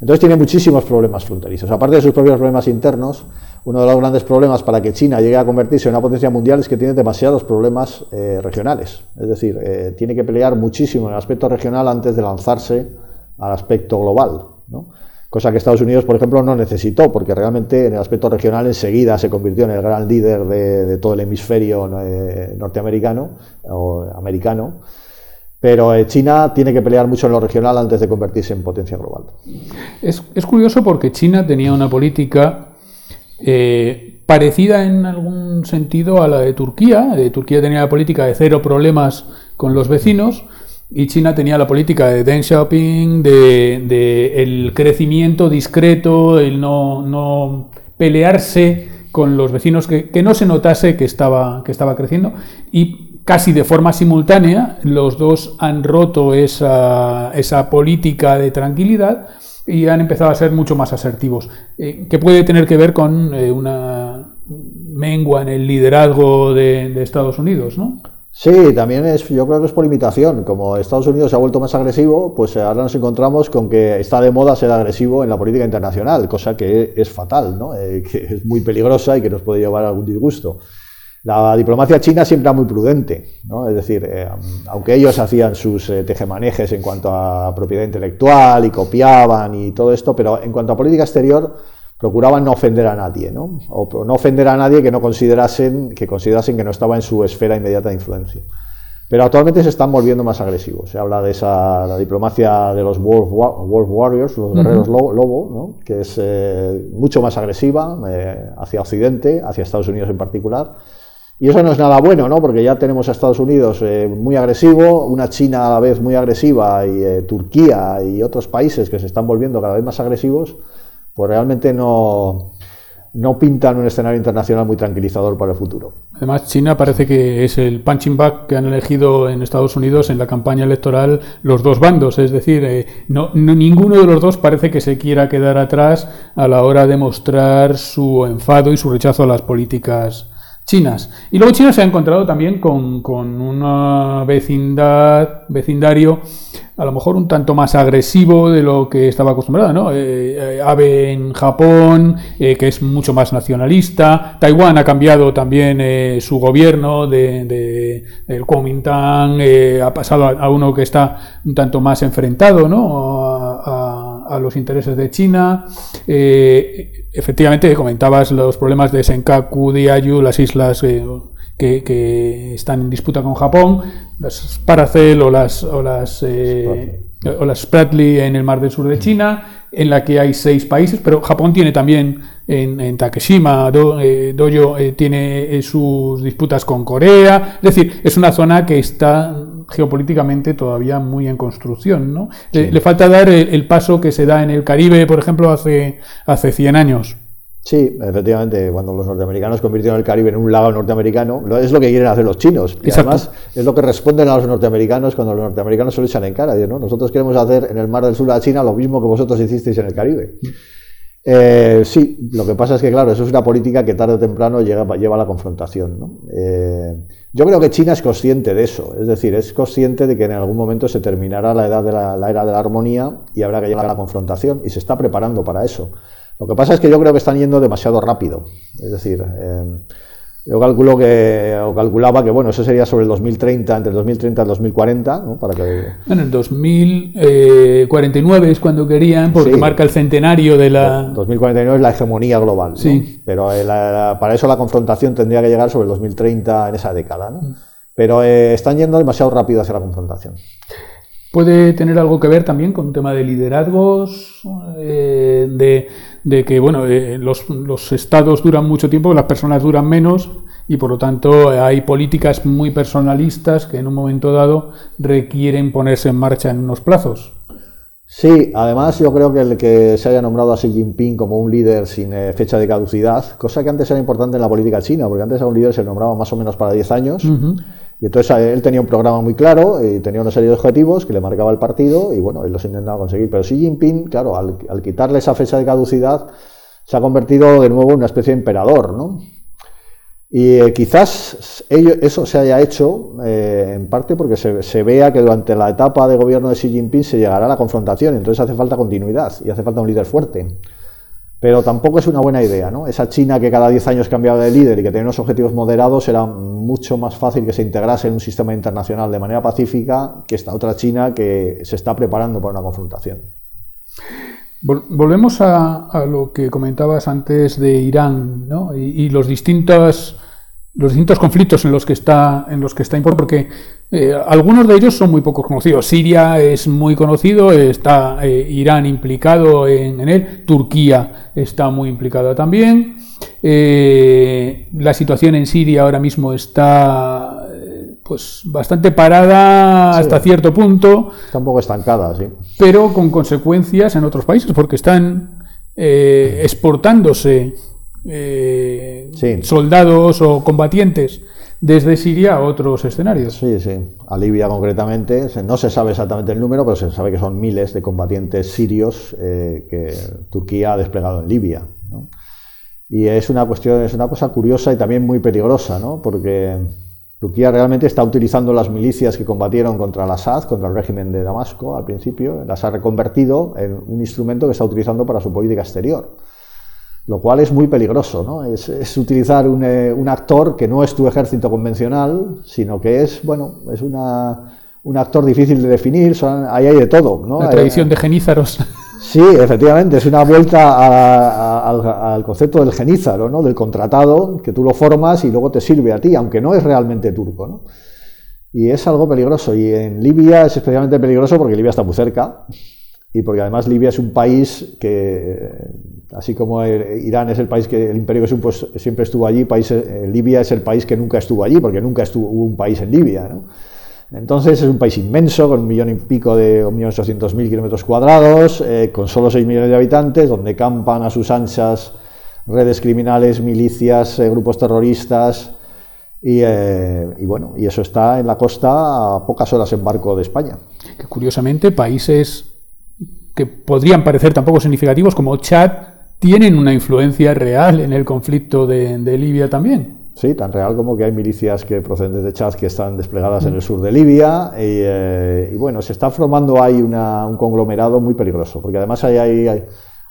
[SPEAKER 3] Entonces tiene muchísimos problemas fronterizos. Aparte de sus propios problemas internos, uno de los grandes problemas para que China llegue a convertirse en una potencia mundial es que tiene demasiados problemas eh, regionales. Es decir, eh, tiene que pelear muchísimo en el aspecto regional antes de lanzarse al aspecto global. cosa que Estados Unidos, por ejemplo, no necesitó, porque realmente en el aspecto regional enseguida se convirtió en el gran líder de, todo el hemisferio eh, norteamericano o americano. Pero China tiene que pelear mucho en lo regional antes de convertirse en potencia global.
[SPEAKER 2] Es, curioso porque China tenía una política eh, parecida en algún sentido a la de Turquía. Turquía tenía la política de cero problemas con los vecinos y China tenía la política de deng shopping, de, el crecimiento discreto, el no, pelearse con los vecinos, que, no se notase que estaba, que estaba creciendo. Y casi de forma simultánea, los dos han roto esa, esa política de tranquilidad y han empezado a ser mucho más asertivos, eh, que puede tener que ver con eh, una mengua en el liderazgo de, Estados Unidos, ¿no?
[SPEAKER 3] Sí, también es, yo creo que es por imitación. Como Estados Unidos se ha vuelto más agresivo, pues ahora nos encontramos con que está de moda ser agresivo en la política internacional, cosa que es fatal, ¿no? Eh, que es muy peligrosa y que nos puede llevar a algún disgusto. La diplomacia china siempre era muy prudente, ¿no? es decir, eh, aunque ellos hacían sus eh, tejemanejes en cuanto a propiedad intelectual y copiaban y todo esto, pero en cuanto a política exterior procuraban no ofender a nadie, ¿no? o no ofender a nadie que no considerasen que considerasen que no estaba en su esfera inmediata de influencia. Pero actualmente se están volviendo más agresivos. Se habla de esa la diplomacia de los Wolf, Warriors, los guerreros lobo, ¿no? que es eh, mucho más agresiva hacia Occidente, hacia Estados Unidos en particular. Y eso no es nada bueno, ¿no? porque ya tenemos a Estados Unidos eh, muy agresivo, una China a la vez muy agresiva y Turquía y otros países que se están volviendo cada vez más agresivos pues realmente no, no pintan un escenario internacional muy tranquilizador para el futuro.
[SPEAKER 2] Además, China parece que es el punching bag que han elegido en Estados Unidos en la campaña electoral los dos bandos, es decir, eh, no, ninguno de los dos parece que se quiera quedar atrás a la hora de mostrar su enfado y su rechazo a las políticas chinas. Y luego China se ha encontrado también con, con una vecindad, vecindario a lo mejor un tanto más agresivo de lo que estaba acostumbrado, ¿no? Eh, eh, Abe en Japón, eh, que es mucho más nacionalista, Taiwán ha cambiado también su gobierno de, de, del Kuomintang, ha pasado a, uno que está un tanto más enfrentado, ¿no? A, los intereses de China. efectivamente, comentabas los problemas de Senkaku, Diayu, las islas que, están en disputa con Japón, las Paracel o las, o las, eh, o las Spratly en el mar del sur de China, en la que hay seis países, pero Japón tiene también en, Takeshima, eh, Dojo eh, tiene sus disputas con Corea, es decir, es una zona que está geopolíticamente todavía muy en construcción. ¿no? Le, falta dar el, el, paso que se da en el Caribe, por ejemplo, hace, hace 100 años.
[SPEAKER 3] Sí, efectivamente, cuando los norteamericanos convirtieron el Caribe en un lago norteamericano, es lo que quieren hacer los chinos. Y además es lo que responden a los norteamericanos cuando los norteamericanos se lo echan en cara. ¿no? Nosotros queremos hacer en el mar del sur de la China lo mismo que vosotros hicisteis en el Caribe. Eh, sí, lo que pasa es que, claro, eso es una política que tarde o temprano lleva a la confrontación. Eh, yo creo que China es consciente de eso, es decir, es consciente de que en algún momento se terminará la, edad de la, la era de la armonía y habrá que llegar a la confrontación y se está preparando para eso. Lo que pasa es que yo creo que están yendo demasiado rápido. Es decir, eh, yo calculo que, o calculaba que, bueno, eso sería sobre el 2030, entre el 2030 y el 2040, ¿no? Para que...
[SPEAKER 2] En el 2049 es cuando querían, porque marca el centenario de la...
[SPEAKER 3] 2049 es la hegemonía global, sí. Pero eh, para eso la confrontación tendría que llegar sobre el 2030 en esa década, ¿no? Mm. Pero eh, están yendo demasiado rápido hacia la confrontación.
[SPEAKER 2] Puede tener algo que ver también con un tema de liderazgos, de de que bueno, eh, los, los, estados duran mucho tiempo, las personas duran menos y por lo tanto hay políticas muy personalistas que en un momento dado requieren ponerse en marcha en unos plazos.
[SPEAKER 3] Sí, además yo creo que el que se haya nombrado a Xi Jinping como un líder sin eh, fecha de caducidad, cosa que antes era importante en la política china, porque antes a un líder se nombraba más o menos para 10 años, y entonces eh, él tenía un programa muy claro y tenía una serie de objetivos que le marcaba el partido y bueno, él los intentaba conseguir. Pero Xi Jinping, claro, al, quitarle esa fecha de caducidad, se ha convertido de nuevo en una especie de emperador, ¿no? Y eh, quizás eso se haya hecho eh, en parte porque se, vea que durante la etapa de gobierno de Xi Jinping se llegará a la confrontación, entonces hace falta continuidad y hace falta un líder fuerte. Pero tampoco es una buena idea, ¿no? Esa China que cada 10 años cambiaba de líder y que tenía unos objetivos moderados era mucho más fácil que se integrase en un sistema internacional de manera pacífica que esta otra China que se está preparando para una confrontación.
[SPEAKER 2] Volvemos a, lo que comentabas antes de Irán ¿no? y, los distintos los distintos conflictos en los que está en los que está porque eh, algunos de ellos son muy poco conocidos. Siria es muy conocido, está eh, Irán implicado en, él, Turquía está muy implicada también. Eh, la situación en Siria ahora mismo está pues bastante parada hasta cierto punto.
[SPEAKER 3] Está un poco estancada, sí.
[SPEAKER 2] Pero con consecuencias en otros países, porque están eh, exportándose soldados o combatientes desde Siria a otros escenarios.
[SPEAKER 3] Sí, sí. A Libia concretamente, no se sabe exactamente el número, pero se sabe que son miles de combatientes sirios eh, que Turquía ha desplegado en Libia. Y es una cuestión, es una cosa curiosa y también muy peligrosa, ¿no? Porque Turquía realmente está utilizando las milicias que combatieron contra el Assad, contra el régimen de Damasco al principio, las ha reconvertido en un instrumento que está utilizando para su política exterior. Lo cual es muy peligroso, ¿no? Es, utilizar eh, un, actor que no es tu ejército convencional, sino que es, bueno, es una, un actor difícil de definir, ahí hay de todo, ¿no?
[SPEAKER 2] La tradición de genízaros. *laughs*
[SPEAKER 3] Sí, efectivamente, es una vuelta al concepto del genízaro, ¿no? del contratado, que tú lo formas y luego te sirve a ti, aunque no es realmente turco. ¿no? Y es algo peligroso. Y en Libia es especialmente peligroso porque Libia está muy cerca y porque además Libia es un país que, así como Irán es el país que el imperio que siempre estuvo allí, país, eh, Libia es el país que nunca estuvo allí, porque nunca estuvo un país en Libia. ¿no? Entonces es un país inmenso, con un millón y pico de, un millón ochocientos mil kilómetros cuadrados, eh, con solo 6 millones de habitantes, donde campan a sus anchas redes criminales, milicias, eh, grupos terroristas, y, bueno, y eso está en la costa a pocas horas en barco de España.
[SPEAKER 2] Curiosamente, países que podrían parecer tampoco significativos como Chad tienen una influencia real en el conflicto de Libia también.
[SPEAKER 3] Sí, tan real como que hay milicias que proceden de Chad que están desplegadas en el sur de Libia y, eh, bueno, se está formando ahí un conglomerado muy peligroso, porque además hay, hay,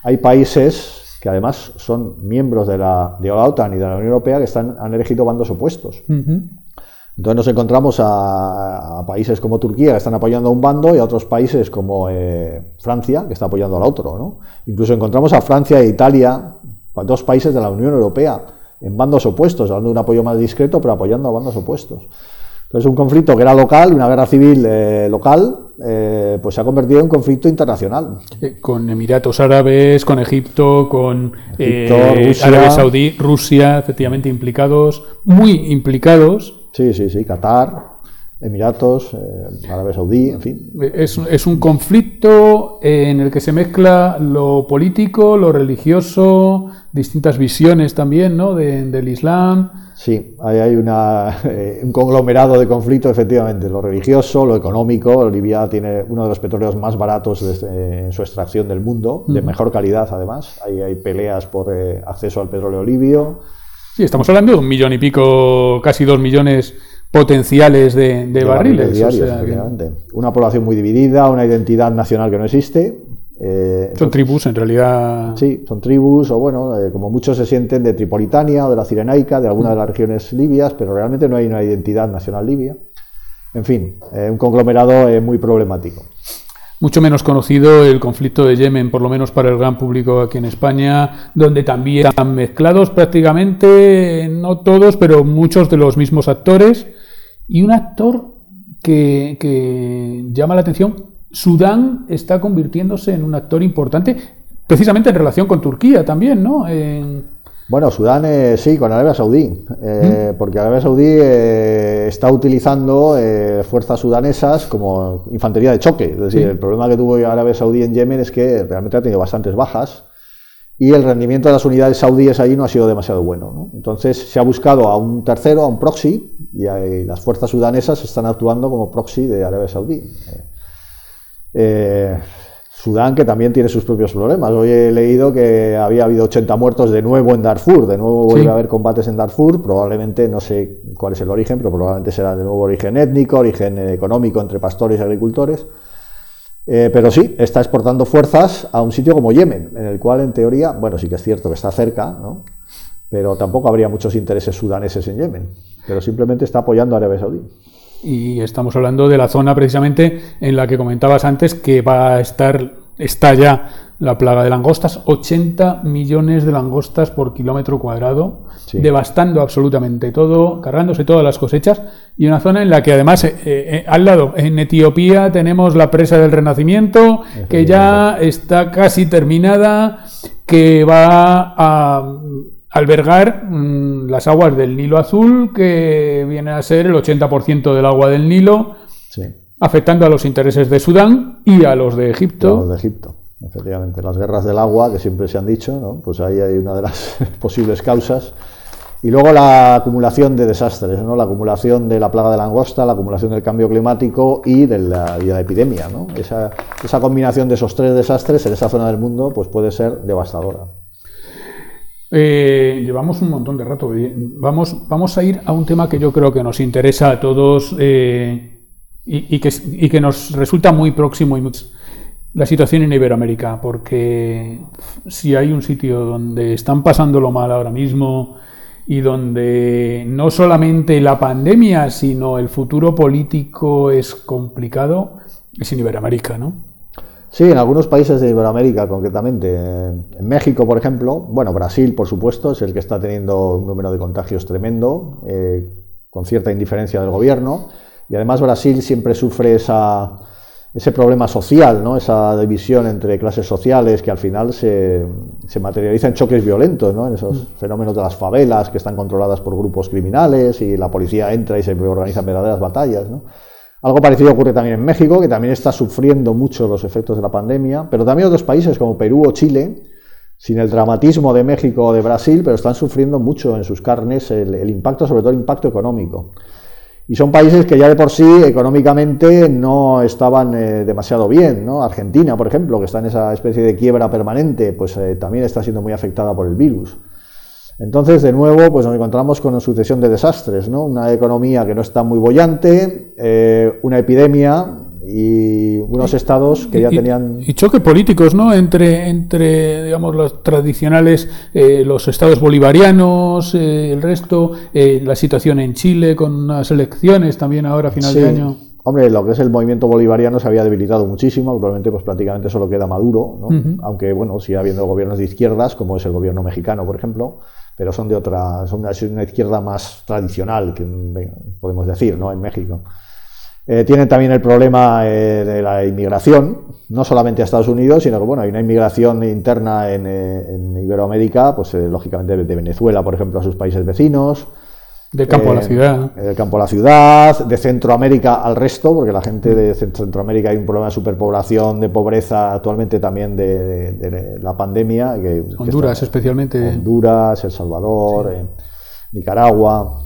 [SPEAKER 3] hay, países que además son miembros de la, de la OTAN y de la Unión Europea que están, han elegido bandos opuestos. Entonces nos encontramos a, países como Turquía que están apoyando a un bando y a otros países como eh, Francia que está apoyando al otro. ¿no? Incluso encontramos a Francia e Italia, dos países de la Unión Europea, en bandos opuestos, dando un apoyo más discreto, pero apoyando a bandos opuestos. Entonces, un conflicto que era local, una guerra civil eh, local, eh, pues se ha convertido en conflicto internacional.
[SPEAKER 2] Con Emiratos Árabes, con Egipto, con Arabia Saudí, Rusia, efectivamente implicados, muy implicados.
[SPEAKER 3] Sí, sí, sí, Qatar. Emiratos, eh, Arabia Saudí, en fin.
[SPEAKER 2] Es, es, un conflicto en el que se mezcla lo político, lo religioso, distintas visiones también ¿no? del Islam.
[SPEAKER 3] Sí, ahí hay una, *laughs* eh, un conglomerado de conflictos, efectivamente, lo religioso, lo económico. Libia tiene uno de los petróleos más baratos en su extracción del mundo, de mejor calidad además. Ahí hay peleas por eh, acceso al petróleo libio.
[SPEAKER 2] Sí, estamos hablando de un millón y pico, casi dos millones potenciales de, barriles.
[SPEAKER 3] Una población muy dividida, una identidad nacional que no existe.
[SPEAKER 2] Eh, son tribus, en realidad.
[SPEAKER 3] Sí, son tribus, o bueno, eh, como muchos se sienten de Tripolitania o de la Cirenaica, de alguna de las regiones libias, pero realmente no hay una identidad nacional libia. En fin, eh, un conglomerado muy problemático.
[SPEAKER 2] Mucho menos conocido el conflicto de Yemen, por lo menos para el gran público aquí en España, donde también están mezclados prácticamente, no todos, pero muchos de los mismos actores y un actor que, llama la atención, Sudán está convirtiéndose en un actor importante, precisamente en relación con Turquía también, ¿no?
[SPEAKER 3] Bueno, Sudán eh, sí, con Arabia Saudí, eh, ¿Mm? porque Arabia Saudí eh, está utilizando fuerzas sudanesas como infantería de choque. Es decir, el problema que tuvo Arabia Saudí en Yemen es que realmente ha tenido bastantes bajas y el rendimiento de las unidades saudíes ahí no ha sido demasiado bueno. Entonces se ha buscado a un tercero, a un proxy, y las fuerzas sudanesas están actuando como proxy de Arabia Saudí. Eh, eh, Sudán, que también tiene sus propios problemas. Hoy he leído que había habido 80 muertos de nuevo en Darfur, de nuevo vuelve a haber combates en Darfur, probablemente, no sé cuál es el origen, pero probablemente será de nuevo origen étnico, origen económico entre pastores y agricultores. Eh, pero sí, está exportando fuerzas a un sitio como Yemen, en el cual en teoría, bueno, sí que es cierto que está cerca, ¿no? pero tampoco habría muchos intereses sudaneses en Yemen, pero simplemente está apoyando a Arabia Saudí.
[SPEAKER 2] Y estamos hablando de la zona precisamente en la que comentabas antes que va a estar está ya la plaga de langostas, 80 millones de langostas por kilómetro cuadrado, devastando absolutamente todo, cargándose todas las cosechas, y una zona en la que además eh, eh, al lado, en Etiopía, tenemos la presa del Renacimiento, que ya está casi terminada, que va a albergar mm, las aguas del Nilo Azul, que viene a ser el 80% del agua del Nilo, afectando a los intereses de Sudán y a los de Egipto.
[SPEAKER 3] los de Egipto. Efectivamente, las guerras del agua, que siempre se han dicho, ¿no? pues ahí hay una de las *laughs* posibles causas. Y luego la acumulación de desastres, ¿no? la acumulación de la plaga de langosta, la acumulación del cambio climático y de la, la epidemia. ¿no? Esa, esa, combinación de esos tres desastres en esa zona del mundo pues puede ser devastadora.
[SPEAKER 2] Eh, llevamos un montón de rato. Vamos, vamos a ir a un tema que yo creo que nos interesa a todos eh, y, que, nos resulta muy próximo y la situación en Iberoamérica, porque si hay un sitio donde están pasándolo mal ahora mismo y donde no solamente la pandemia, sino el futuro político es complicado, es en Iberoamérica, ¿no?
[SPEAKER 3] Sí, en algunos países de Iberoamérica, concretamente. En México, por ejemplo, bueno, Brasil, por supuesto, es el que está teniendo un número de contagios tremendo, eh, con cierta indiferencia del gobierno. Y además Brasil siempre sufre esa, ese problema social, ¿no? esa división entre clases sociales que al final se, se materializa en choques violentos, ¿no? en esos mm. fenómenos de las favelas que están controladas por grupos criminales y la policía entra y se organizan verdaderas batallas. ¿no? Algo parecido ocurre también en México, que también está sufriendo mucho los efectos de la pandemia, pero también otros países como Perú o Chile, sin el dramatismo de México o de Brasil, pero están sufriendo mucho en sus carnes el, impacto, sobre todo el impacto económico. Y son países que ya de por sí económicamente no estaban eh, demasiado bien. ¿no? Argentina, por ejemplo, que está en esa especie de quiebra permanente, pues eh, también está siendo muy afectada por el virus. Entonces, de nuevo, pues nos encontramos con una sucesión de desastres, ¿no? Una economía que no está muy bollante, eh, una epidemia y unos estados que ya tenían
[SPEAKER 2] y choques políticos no entre entre digamos los tradicionales eh, los estados bolivarianos eh, el resto la situación en Chile con unas elecciones también ahora a final de año.
[SPEAKER 3] Hombre, lo que es el movimiento bolivariano se había debilitado muchísimo, actualmente pues prácticamente solo queda Maduro, ¿no? aunque bueno, sigue habiendo gobiernos de izquierdas, como es el gobierno mexicano, por ejemplo, pero son de otra, son una, una izquierda más tradicional, que podemos decir, ¿no? En México. Eh, tienen también el problema eh, de la inmigración, no solamente a Estados Unidos, sino que bueno, hay una inmigración interna en, eh, Iberoamérica, pues lógicamente de Venezuela, por ejemplo, a sus países vecinos.
[SPEAKER 2] Del campo a la ciudad.
[SPEAKER 3] Del campo a la ciudad, de Centroamérica al resto, porque la gente de Centroamérica hay un problema de superpoblación, de pobreza, actualmente también de, la pandemia. Que,
[SPEAKER 2] Honduras especialmente.
[SPEAKER 3] Honduras, El Salvador, Nicaragua.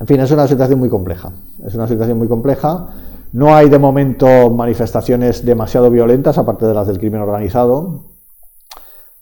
[SPEAKER 3] En fin, es una situación muy compleja. Es una situación muy compleja. No hay de momento manifestaciones demasiado violentas, aparte de las del crimen organizado,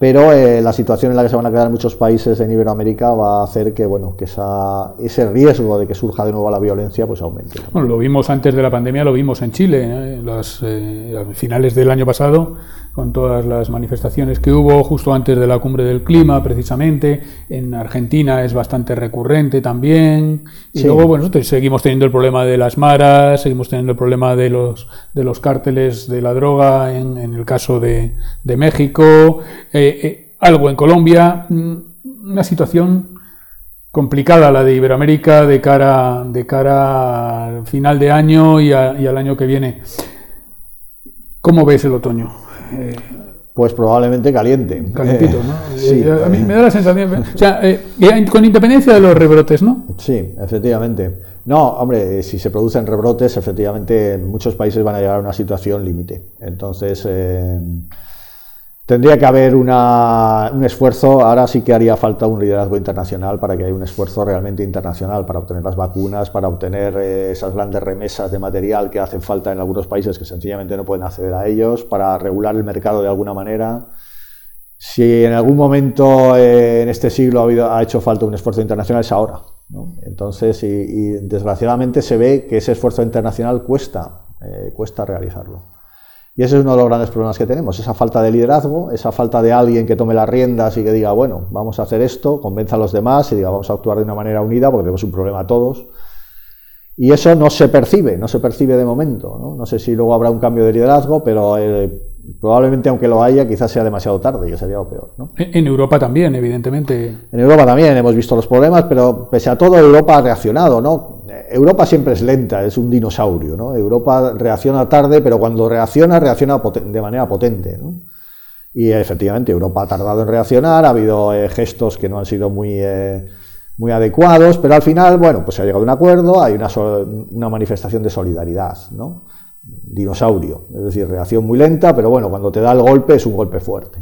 [SPEAKER 3] pero eh, la situación en la que se van a quedar muchos países en Iberoamérica va a hacer que, bueno, que ese riesgo de que surja de nuevo la violencia pues aumente.
[SPEAKER 2] Bueno, lo vimos antes de la pandemia, lo vimos en Chile, ¿eh? en las eh, finales del año pasado, con todas las manifestaciones que hubo justo antes de la cumbre del clima, precisamente. En Argentina es bastante recurrente también. Y luego, bueno, seguimos teniendo el problema de las maras, seguimos teniendo el problema de los, de los cárteles de la droga en, el caso de, de México. Eh, eh, algo en Colombia. Mm, una situación complicada la de Iberoamérica de cara, de cara al final de año y, y al año que viene. ¿Cómo ves el otoño?
[SPEAKER 3] Pues probablemente caliente.
[SPEAKER 2] Calentito, ¿no? *laughs* Sí, a mí me da la sensación. O sea, eh, con independencia de los rebrotes, ¿no?
[SPEAKER 3] Sí, efectivamente. No, hombre, si se producen rebrotes, efectivamente, muchos países van a llegar a una situación límite. Entonces. Tendría que haber un esfuerzo, ahora sí que haría falta un liderazgo internacional para que haya un esfuerzo realmente internacional para obtener las vacunas, para obtener eh, esas grandes remesas de material que hacen falta en algunos países que sencillamente no pueden acceder a ellos, para regular el mercado de alguna manera. Si en algún momento eh, en este siglo ha, habido, ha, hecho falta un esfuerzo internacional es ahora. Entonces, y, desgraciadamente se ve que ese esfuerzo internacional cuesta, eh, cuesta realizarlo. Y ese es uno de los grandes problemas que tenemos, esa falta de liderazgo, esa falta de alguien que tome las riendas y que diga, bueno, vamos a hacer esto, convenza a los demás y diga, vamos a actuar de una manera unida porque tenemos un problema todos. Y eso no se percibe, no se percibe de momento. No, sé si luego habrá un cambio de liderazgo, pero eh, Probablemente, aunque lo haya, quizás sea demasiado tarde, que sería lo peor. ¿no?
[SPEAKER 2] En Europa también, evidentemente.
[SPEAKER 3] En Europa también hemos visto los problemas, pero pese a todo, Europa ha reaccionado. ¿no? Europa siempre es lenta, es un dinosaurio. ¿no? Europa reacciona tarde, pero cuando reacciona, reacciona de manera potente. ¿no? Y efectivamente, Europa ha tardado en reaccionar, ha habido eh, gestos que no han sido muy, eh, muy adecuados, pero al final, bueno, pues se ha llegado a un acuerdo, hay una, una manifestación de solidaridad, ¿no? Dinosaurio, es decir, reacción muy lenta, pero bueno, cuando te da el golpe es un golpe fuerte.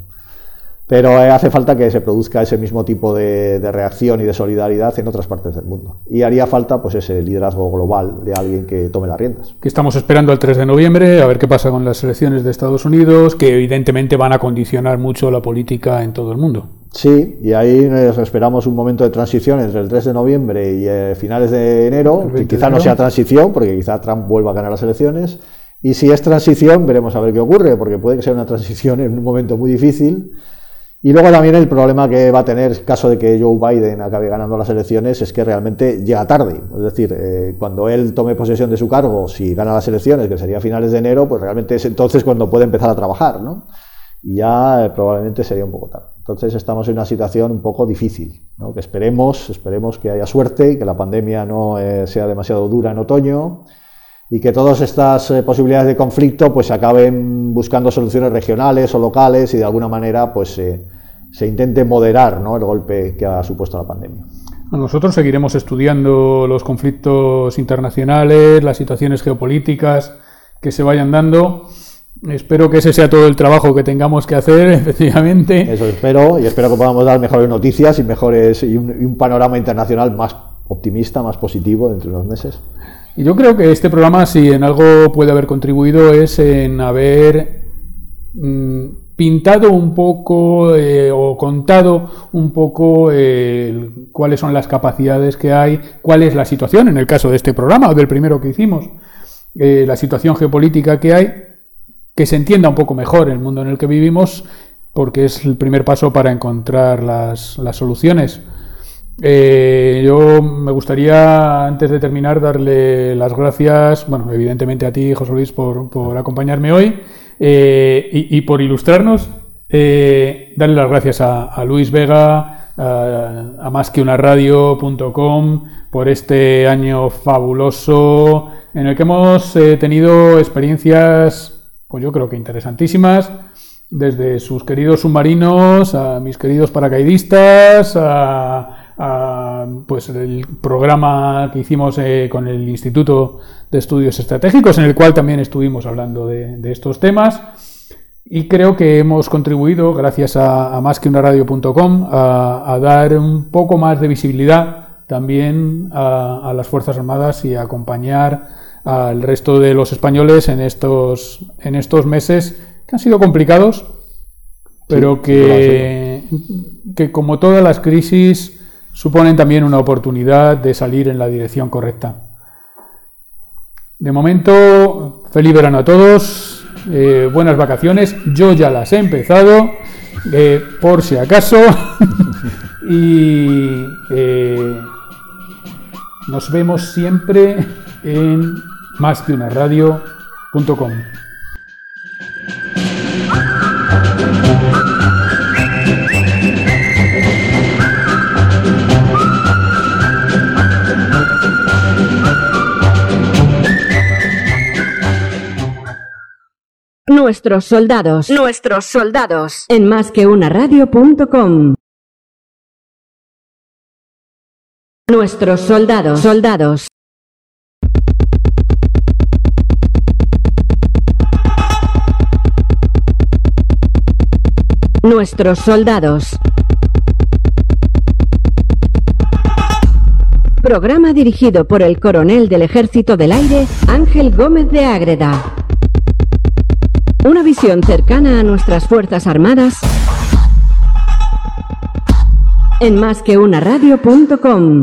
[SPEAKER 3] Pero eh, hace falta que se produzca ese mismo tipo de, reacción y de solidaridad en otras partes del mundo. Y haría falta pues ese liderazgo global de alguien que tome las riendas.
[SPEAKER 2] Que estamos esperando el 3 de noviembre, a ver qué pasa con las elecciones de Estados Unidos, que evidentemente van a condicionar mucho la política en todo el mundo.
[SPEAKER 3] Sí, y ahí esperamos un momento de transición entre el 3 de noviembre y eh, finales de enero, que quizá no sea transición, porque quizá Trump vuelva a ganar las elecciones. Y si es transición, veremos a ver qué ocurre, porque puede que sea una transición en un momento muy difícil y luego también el problema que va a tener en caso de que Joe Biden acabe ganando las elecciones es que realmente llega tarde. Es decir, eh, cuando él tome posesión de su cargo, si gana las elecciones, que sería a finales de enero, pues realmente es entonces cuando puede empezar a trabajar, ¿no? Y ya eh, probablemente sería un poco tarde. Entonces estamos en una situación un poco difícil, ¿no? Que esperemos, esperemos que haya suerte y que la pandemia no eh, sea demasiado dura en otoño y que todas estas eh, posibilidades de conflicto pues acaben buscando soluciones regionales o locales y de alguna manera pues se intente moderar ¿no? el golpe que ha supuesto la pandemia.
[SPEAKER 2] Nosotros seguiremos estudiando los conflictos internacionales, las situaciones geopolíticas que se vayan dando. Espero que ese sea todo el trabajo que tengamos que hacer, *laughs* efectivamente.
[SPEAKER 3] Eso espero, y espero que podamos dar mejores noticias y mejores y un, un panorama internacional más optimista, más positivo dentro de unos meses.
[SPEAKER 2] Y yo creo que este programa, si en algo puede haber contribuido, es en haber mm, pintado un poco eh, o contado un poco eh, cuáles son las capacidades que hay, cuál es la situación, en el caso de este programa o del primero que hicimos, eh, la situación geopolítica que hay, que se entienda un poco mejor el mundo en el que vivimos, porque es el primer paso para encontrar las, las soluciones. Eh, yo me gustaría, antes de terminar, darle las gracias, bueno, evidentemente a ti, José Luis, por, acompañarme hoy eh, y, por ilustrarnos. Eh, darle las gracias a, Luis Vega, a, a más que una radio.com, por este año fabuloso en el que hemos tenido experiencias, pues yo creo que interesantísimas desde sus queridos submarinos a mis queridos paracaidistas, a, pues el programa que hicimos eh, con el Instituto de Estudios Estratégicos, en el cual también estuvimos hablando de, estos temas. Y creo que hemos contribuido, gracias a, a másqueunaradio.com, a, a, dar un poco más de visibilidad también a, las Fuerzas Armadas y a acompañar al resto de los españoles en estos, en estos meses que han sido complicados, pero que, que como todas las crisis suponen también una oportunidad de salir en la dirección correcta. De momento, feliz verano a todos, eh, buenas vacaciones, yo ya las he empezado, eh, por si acaso, *laughs* y eh, nos vemos siempre en másqueunaradio.com.
[SPEAKER 1] Nuestros soldados. Nuestros soldados. En más que una radio.com. Nuestros soldados. Soldados. Nuestros soldados. Programa dirigido por el coronel del Ejército del Aire, Ángel Gómez de Ágreda. Una visión cercana a nuestras Fuerzas Armadas en másqueunaradio.com.